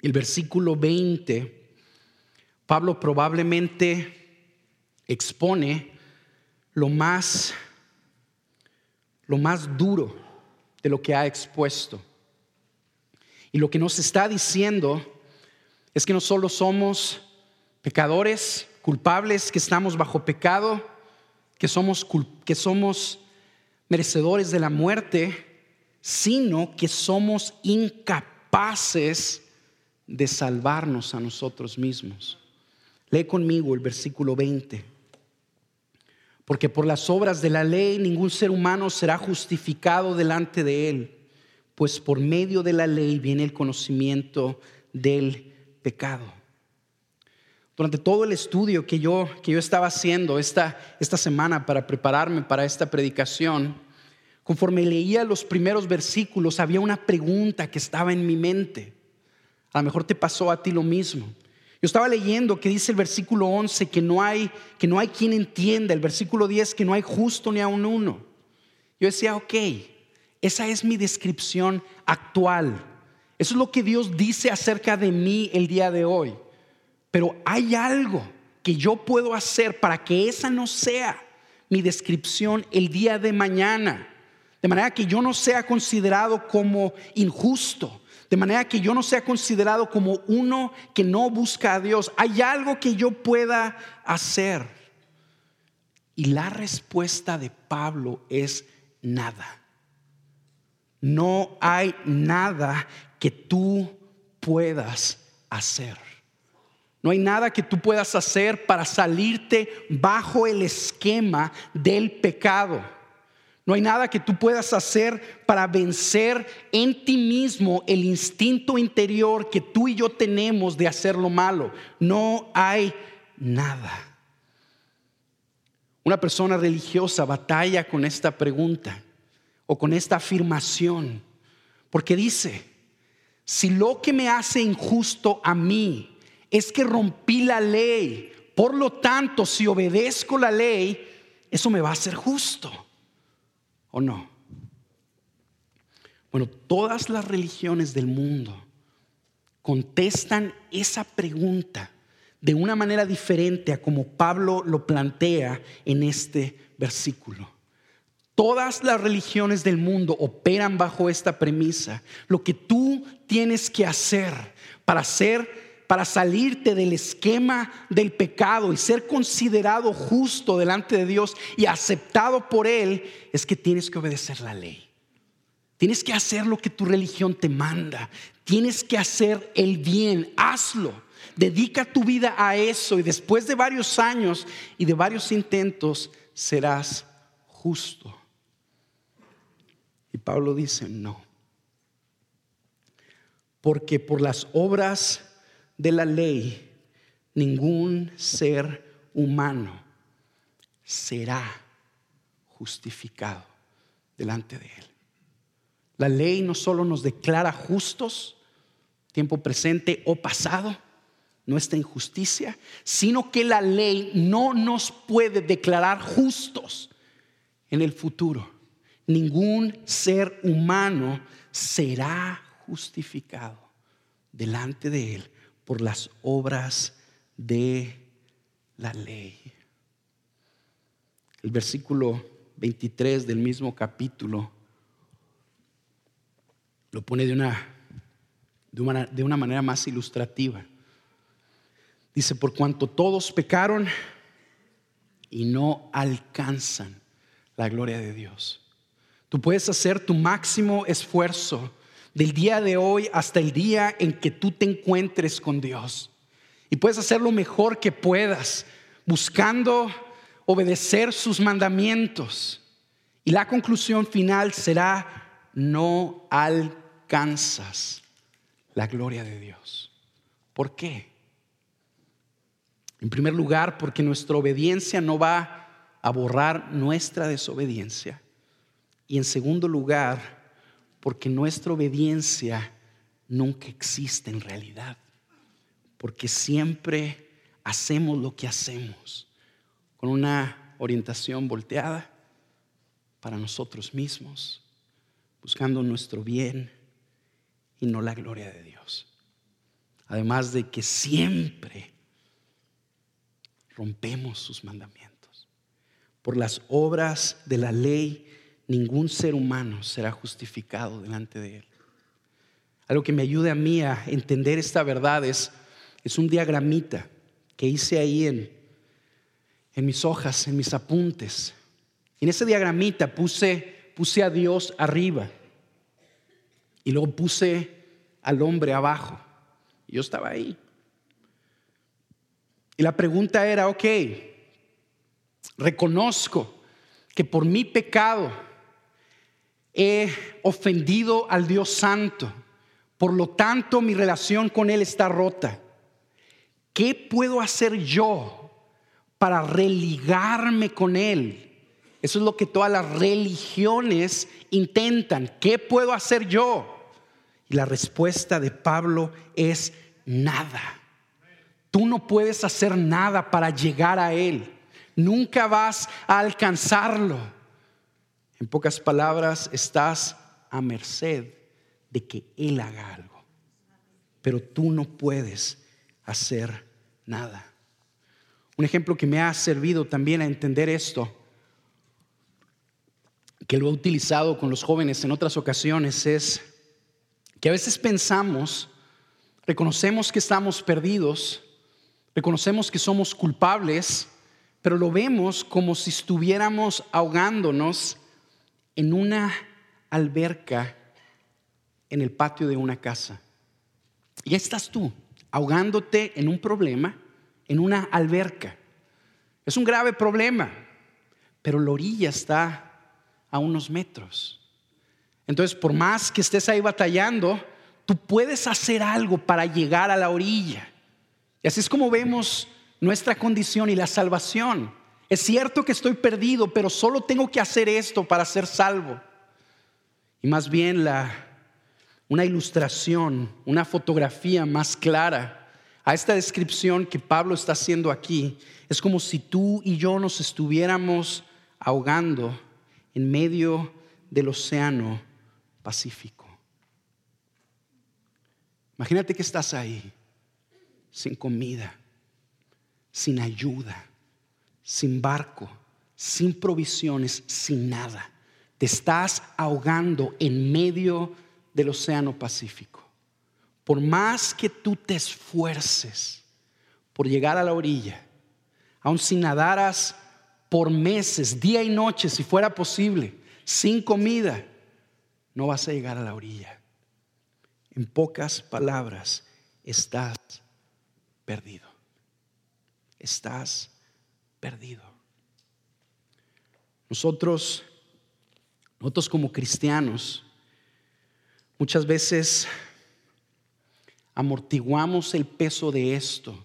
el versículo 20, Pablo probablemente expone lo más, lo más duro de lo que ha expuesto. Y lo que nos está diciendo es que no solo somos pecadores, culpables, que estamos bajo pecado, que somos, que somos merecedores de la muerte, sino que somos incapaces de salvarnos a nosotros mismos. Lee conmigo el versículo 20. Porque por las obras de la ley ningún ser humano será justificado delante de él, pues por medio de la ley viene el conocimiento del pecado. Durante todo el estudio que yo, que yo estaba haciendo esta, esta semana para prepararme para esta predicación, Conforme leía los primeros versículos, había una pregunta que estaba en mi mente. A lo mejor te pasó a ti lo mismo. Yo estaba leyendo que dice el versículo 11 que no hay que no hay quien entienda, el versículo 10 que no hay justo ni aun uno. Yo decía, ok, esa es mi descripción actual. Eso es lo que Dios dice acerca de mí el día de hoy. Pero hay algo que yo puedo hacer para que esa no sea mi descripción el día de mañana. De manera que yo no sea considerado como injusto. De manera que yo no sea considerado como uno que no busca a Dios. Hay algo que yo pueda hacer. Y la respuesta de Pablo es nada. No hay nada que tú puedas hacer. No hay nada que tú puedas hacer para salirte bajo el esquema del pecado. No hay nada que tú puedas hacer para vencer en ti mismo el instinto interior que tú y yo tenemos de hacer lo malo. No hay nada. Una persona religiosa batalla con esta pregunta o con esta afirmación porque dice, si lo que me hace injusto a mí es que rompí la ley, por lo tanto, si obedezco la ley, eso me va a hacer justo. ¿O no? Bueno, todas las religiones del mundo contestan esa pregunta de una manera diferente a como Pablo lo plantea en este versículo. Todas las religiones del mundo operan bajo esta premisa. Lo que tú tienes que hacer para ser para salirte del esquema del pecado y ser considerado justo delante de Dios y aceptado por Él, es que tienes que obedecer la ley. Tienes que hacer lo que tu religión te manda. Tienes que hacer el bien. Hazlo. Dedica tu vida a eso y después de varios años y de varios intentos serás justo. Y Pablo dice, no. Porque por las obras de la ley, ningún ser humano será justificado delante de Él. La ley no solo nos declara justos, tiempo presente o pasado, nuestra injusticia, sino que la ley no nos puede declarar justos en el futuro. Ningún ser humano será justificado delante de Él por las obras de la ley. El versículo 23 del mismo capítulo lo pone de una, de una, de una manera más ilustrativa. Dice, por cuanto todos pecaron y no alcanzan la gloria de Dios. Tú puedes hacer tu máximo esfuerzo del día de hoy hasta el día en que tú te encuentres con Dios. Y puedes hacer lo mejor que puedas, buscando obedecer sus mandamientos. Y la conclusión final será, no alcanzas la gloria de Dios. ¿Por qué? En primer lugar, porque nuestra obediencia no va a borrar nuestra desobediencia. Y en segundo lugar, porque nuestra obediencia nunca existe en realidad. Porque siempre hacemos lo que hacemos con una orientación volteada para nosotros mismos, buscando nuestro bien y no la gloria de Dios. Además de que siempre rompemos sus mandamientos. Por las obras de la ley, ningún ser humano será justificado delante de él. Algo que me ayude a mí a entender esta verdad es, es un diagramita que hice ahí en, en mis hojas, en mis apuntes. En ese diagramita puse, puse a Dios arriba y luego puse al hombre abajo. Y yo estaba ahí. Y la pregunta era, ok, reconozco que por mi pecado he ofendido al Dios Santo, por lo tanto mi relación con Él está rota. ¿Qué puedo hacer yo para religarme con Él? Eso es lo que todas las religiones intentan. ¿Qué puedo hacer yo? Y la respuesta de Pablo es nada. Tú no puedes hacer nada para llegar a Él. Nunca vas a alcanzarlo. En pocas palabras, estás a merced de que Él haga algo. Pero tú no puedes hacer nada. Un ejemplo que me ha servido también a entender esto, que lo he utilizado con los jóvenes en otras ocasiones, es que a veces pensamos, reconocemos que estamos perdidos, Reconocemos que somos culpables, pero lo vemos como si estuviéramos ahogándonos en una alberca en el patio de una casa. Y estás tú, ahogándote en un problema, en una alberca. Es un grave problema, pero la orilla está a unos metros. Entonces, por más que estés ahí batallando, tú puedes hacer algo para llegar a la orilla. Y así es como vemos nuestra condición y la salvación. Es cierto que estoy perdido, pero solo tengo que hacer esto para ser salvo. Y más bien la, una ilustración, una fotografía más clara a esta descripción que Pablo está haciendo aquí, es como si tú y yo nos estuviéramos ahogando en medio del océano Pacífico. Imagínate que estás ahí sin comida, sin ayuda, sin barco, sin provisiones, sin nada. Te estás ahogando en medio del Océano Pacífico. Por más que tú te esfuerces por llegar a la orilla, aun si nadaras por meses, día y noche, si fuera posible, sin comida, no vas a llegar a la orilla. En pocas palabras, estás perdido. Estás perdido. Nosotros, nosotros como cristianos, muchas veces amortiguamos el peso de esto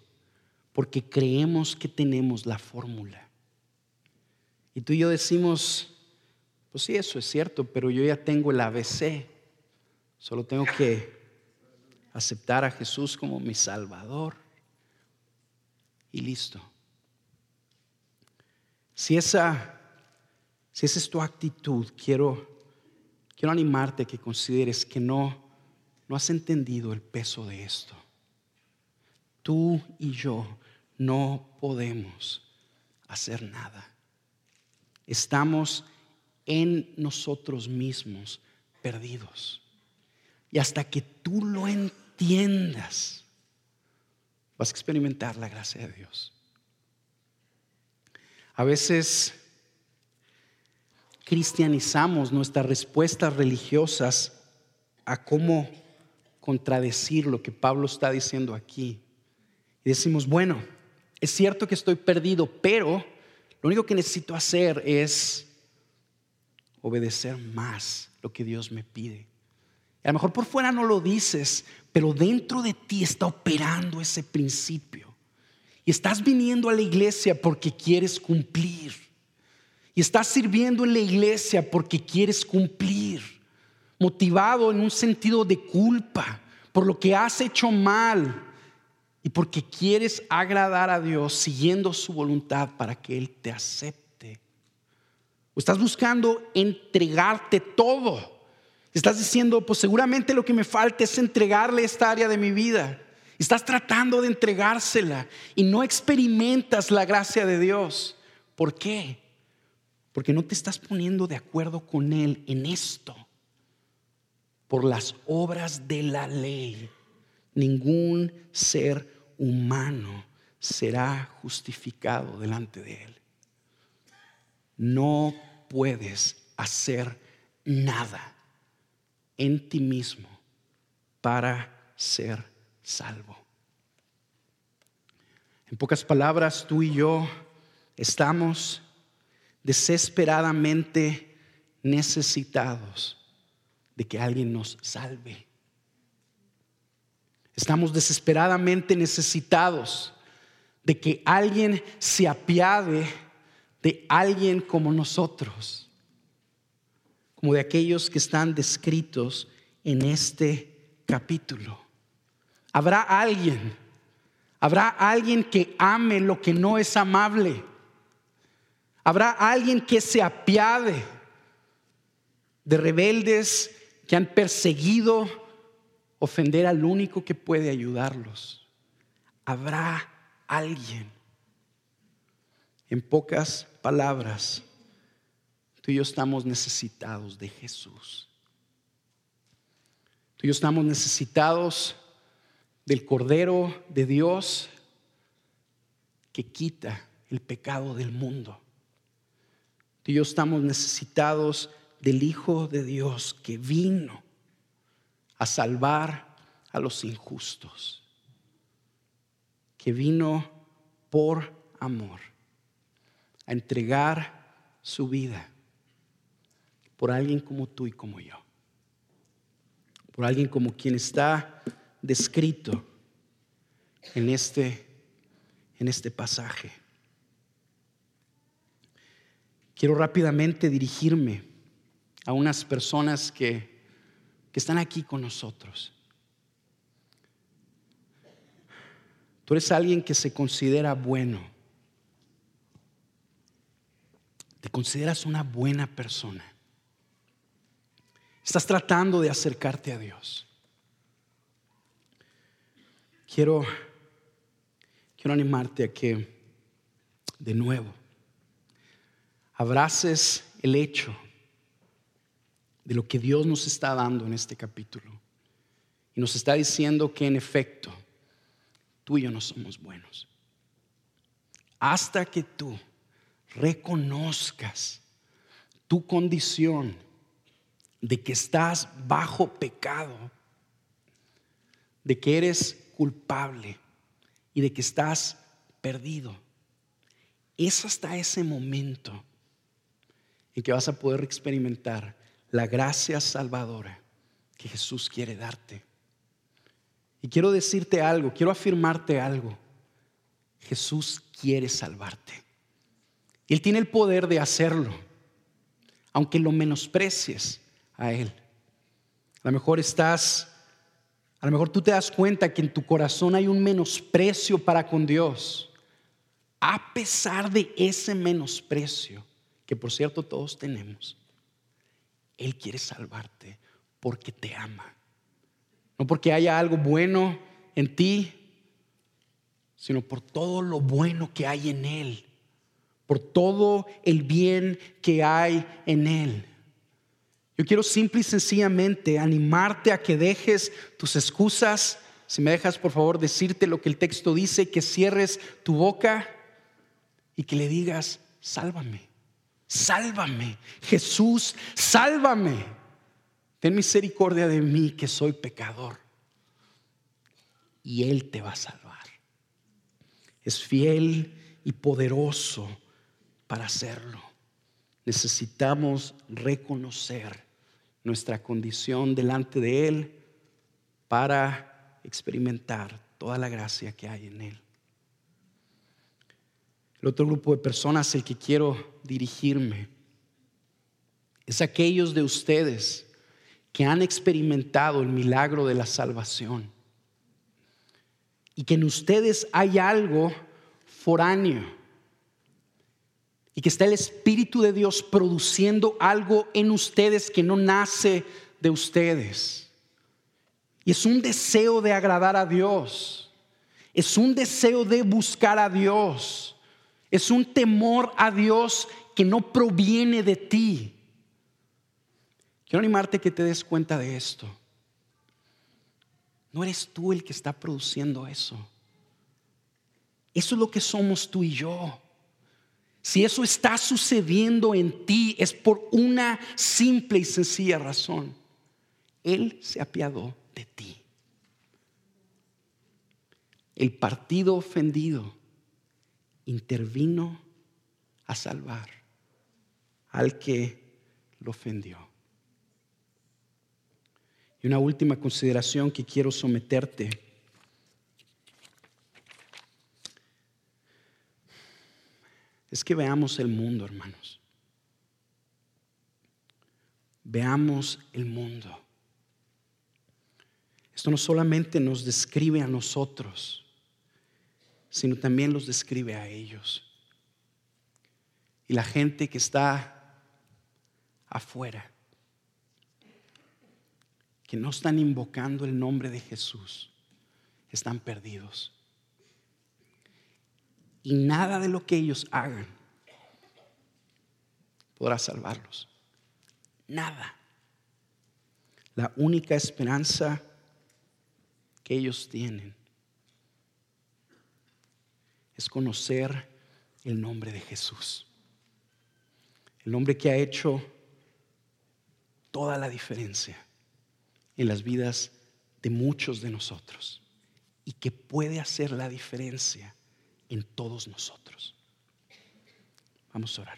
porque creemos que tenemos la fórmula. Y tú y yo decimos, pues sí, eso es cierto, pero yo ya tengo el ABC. Solo tengo que aceptar a Jesús como mi Salvador y listo. Si esa, si esa es tu actitud, quiero, quiero animarte que consideres que no, no has entendido el peso de esto. Tú y yo no podemos hacer nada. Estamos en nosotros mismos perdidos. Y hasta que tú lo entiendas, vas a experimentar la gracia de Dios. A veces cristianizamos nuestras respuestas religiosas a cómo contradecir lo que Pablo está diciendo aquí. Y decimos, bueno, es cierto que estoy perdido, pero lo único que necesito hacer es obedecer más lo que Dios me pide. a lo mejor por fuera no lo dices, pero dentro de ti está operando ese principio. Y estás viniendo a la iglesia porque quieres cumplir. Y estás sirviendo en la iglesia porque quieres cumplir. Motivado en un sentido de culpa por lo que has hecho mal y porque quieres agradar a Dios siguiendo su voluntad para que Él te acepte. O estás buscando entregarte todo. Estás diciendo, pues seguramente lo que me falta es entregarle esta área de mi vida. Estás tratando de entregársela y no experimentas la gracia de Dios. ¿Por qué? Porque no te estás poniendo de acuerdo con Él en esto. Por las obras de la ley, ningún ser humano será justificado delante de Él. No puedes hacer nada en ti mismo para ser salvo. En pocas palabras, tú y yo estamos desesperadamente necesitados de que alguien nos salve. Estamos desesperadamente necesitados de que alguien se apiade de alguien como nosotros, como de aquellos que están descritos en este capítulo. Habrá alguien, habrá alguien que ame lo que no es amable. Habrá alguien que se apiade de rebeldes que han perseguido ofender al único que puede ayudarlos. Habrá alguien. En pocas palabras, tú y yo estamos necesitados de Jesús. Tú y yo estamos necesitados del Cordero de Dios que quita el pecado del mundo. Tú y yo estamos necesitados del Hijo de Dios que vino a salvar a los injustos, que vino por amor a entregar su vida por alguien como tú y como yo, por alguien como quien está descrito en este, en este pasaje. Quiero rápidamente dirigirme a unas personas que que están aquí con nosotros. Tú eres alguien que se considera bueno. Te consideras una buena persona. Estás tratando de acercarte a Dios. Quiero, animarte a que de nuevo abraces el hecho de lo que Dios nos está dando en este capítulo. Y nos está diciendo que en efecto, tú y yo no somos buenos. Hasta que tú reconozcas tu condición de que estás bajo pecado, de que eres culpable y de que estás perdido. Es hasta ese momento en que vas a poder experimentar la gracia salvadora que Jesús quiere darte. Y quiero decirte algo, quiero afirmarte algo. Jesús quiere salvarte. Él tiene el poder de hacerlo, aunque lo menosprecies a Él. A lo mejor estás, a lo mejor tú te das cuenta que en tu corazón hay un menosprecio para con Dios. A pesar de ese menosprecio, que por cierto todos tenemos, él quiere salvarte porque te ama. No porque haya algo bueno en ti, sino por todo lo bueno que hay en Él, por todo el bien que hay en Él. Yo quiero simple y sencillamente animarte a que dejes tus excusas. Si me dejas, por favor, decirte lo que el texto dice, que cierres tu boca y que le digas, sálvame. sálvame. Jesús, sálvame. Ten misericordia de mí que soy pecador. Y Él te va a salvar. Es fiel y poderoso para hacerlo. Necesitamos reconocer nuestra condición delante de Él para experimentar toda la gracia que hay en Él. El otro grupo de personas el que quiero dirigirme es aquellos de ustedes que han experimentado el milagro de la salvación y que en ustedes hay algo foráneo y que está el Espíritu de Dios produciendo algo en ustedes que no nace de ustedes. Y es un deseo de agradar a Dios, es un deseo de buscar a Dios, es un temor a Dios que no proviene de ti. Quiero animarte que te des cuenta de esto. No eres tú el que está produciendo eso. Eso es lo que somos tú y yo. Si eso está sucediendo en ti es por una simple y sencilla razón. Él se apiadó de ti. El partido ofendido intervino a salvar al que lo ofendió. Y una última consideración que quiero someterte. Es que veamos el mundo, hermanos. Veamos el mundo. Esto no solamente nos describe a nosotros, sino también los describe a ellos. Y la gente que está afuera que no están invocando el nombre de Jesús están perdidos. Y nada de lo que ellos hagan podrá salvarlos. Nada. La única esperanza que ellos tienen es conocer el nombre de Jesús. El nombre que ha hecho toda la diferencia en las vidas de muchos de nosotros y que puede hacer la diferencia en todos nosotros. Vamos a orar.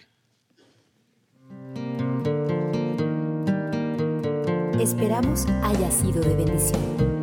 Esperamos haya sido de bendición.